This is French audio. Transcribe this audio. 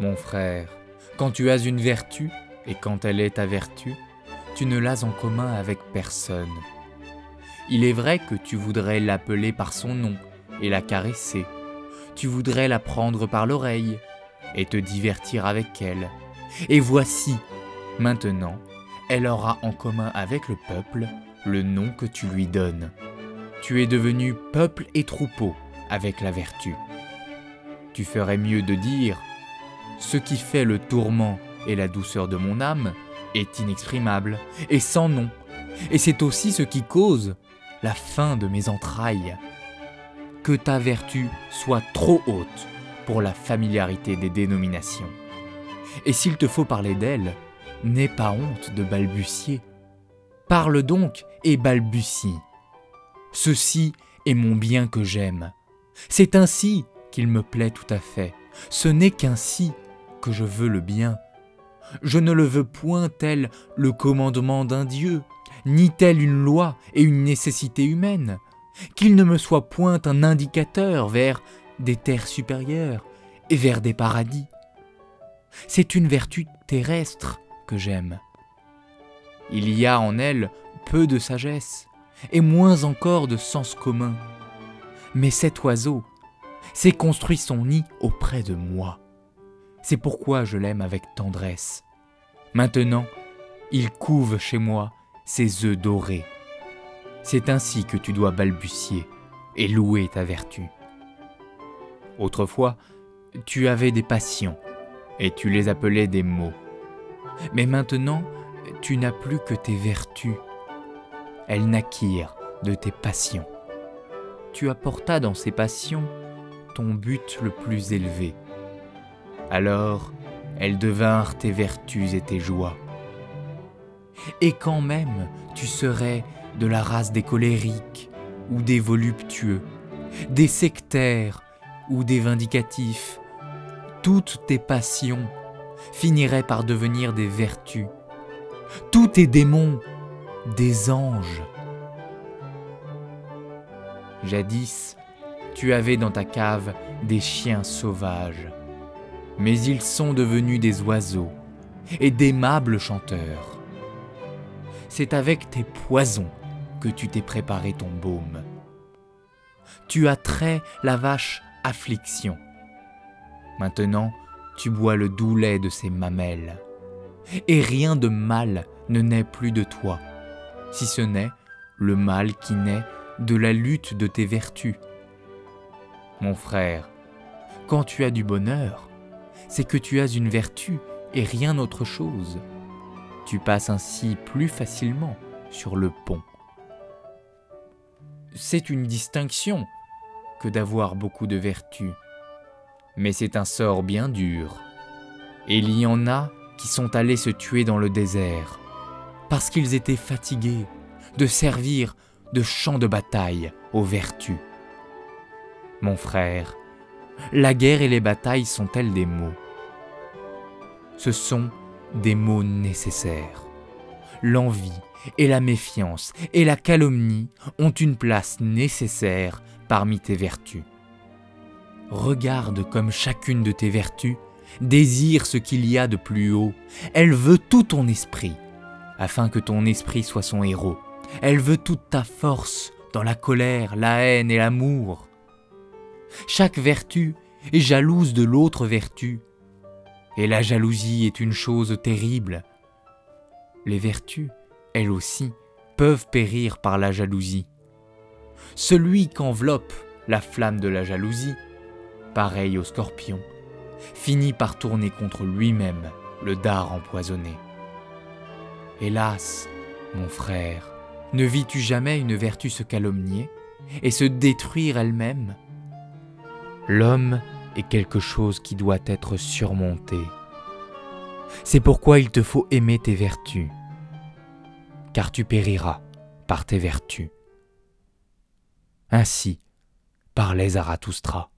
Mon frère, quand tu as une vertu, et quand elle est ta vertu, tu ne l'as en commun avec personne. Il est vrai que tu voudrais l'appeler par son nom et la caresser. Tu voudrais la prendre par l'oreille et te divertir avec elle. Et voici, maintenant, elle aura en commun avec le peuple le nom que tu lui donnes. Tu es devenu peuple et troupeau avec la vertu. Tu ferais mieux de dire Ce qui fait le tourment et la douceur de mon âme est inexprimable et sans nom, et c'est aussi ce qui cause la fin de mes entrailles. Que ta vertu soit trop haute pour la familiarité des dénominations. Et s'il te faut parler d'elle, n'aie pas honte de balbutier. Parle donc et balbutie. Ceci est mon bien que j'aime. C'est ainsi qu'il me plaît tout à fait. Ce n'est qu'ainsi que je veux le bien. Je ne le veux point tel le commandement d'un Dieu, ni telle une loi et une nécessité humaine, qu'il ne me soit point un indicateur vers des terres supérieures et vers des paradis. C'est une vertu terrestre que j'aime. Il y a en elle peu de sagesse, et moins encore de sens commun. Mais cet oiseau s'est construit son nid auprès de moi. C'est pourquoi je l'aime avec tendresse. Maintenant, il couve chez moi ses œufs dorés. C'est ainsi que tu dois balbutier et louer ta vertu. Autrefois, tu avais des passions et tu les appelais des mots. Mais maintenant, tu n'as plus que tes vertus. Elles naquirent de tes passions. Tu apportas dans ces passions ton but le plus élevé. Alors, elles devinrent tes vertus et tes joies. Et quand même tu serais de la race des colériques ou des voluptueux, des sectaires ou des vindicatifs, toutes tes passions finiraient par devenir des vertus, tous tes démons des anges. Jadis, tu avais dans ta cave des chiens sauvages, mais ils sont devenus des oiseaux et d'aimables chanteurs. C'est avec tes poisons que tu t'es préparé ton baume. Tu as trait la vache affliction. Maintenant, tu bois le doux lait de ses mamelles. Et rien de mal ne naît plus de toi, si ce n'est le mal qui naît de la lutte de tes vertus. Mon frère, quand tu as du bonheur, c'est que tu as une vertu et rien autre chose. Tu passes ainsi plus facilement sur le pont. C'est une distinction que d'avoir beaucoup de vertus, mais c'est un sort bien dur. Et il y en a qui sont allés se tuer dans le désert, parce qu'ils étaient fatigués de servir de champ de bataille aux vertus. Mon frère, la guerre et les batailles sont-elles des mots? Ce sont des mots nécessaires. L'envie et la méfiance et la calomnie ont une place nécessaire parmi tes vertus. Regarde comme chacune de tes vertus désire ce qu'il y a de plus haut. Elle veut tout ton esprit, afin que ton esprit soit son héros. Elle veut toute ta force dans la colère, la haine et l'amour. Chaque vertu est jalouse de l'autre vertu, et la jalousie est une chose terrible. Les vertus, elles aussi, peuvent périr par la jalousie. Celui qu'enveloppe la flamme de la jalousie, pareil au scorpion, finit par tourner contre lui-même le dard empoisonné. Hélas, mon frère, ne vis-tu jamais une vertu se calomnier et se détruire elle-même? L'homme est quelque chose qui doit être surmonté. C'est pourquoi il te faut aimer tes vertus, car tu périras par tes vertus. Ainsi parlait Zarathustra.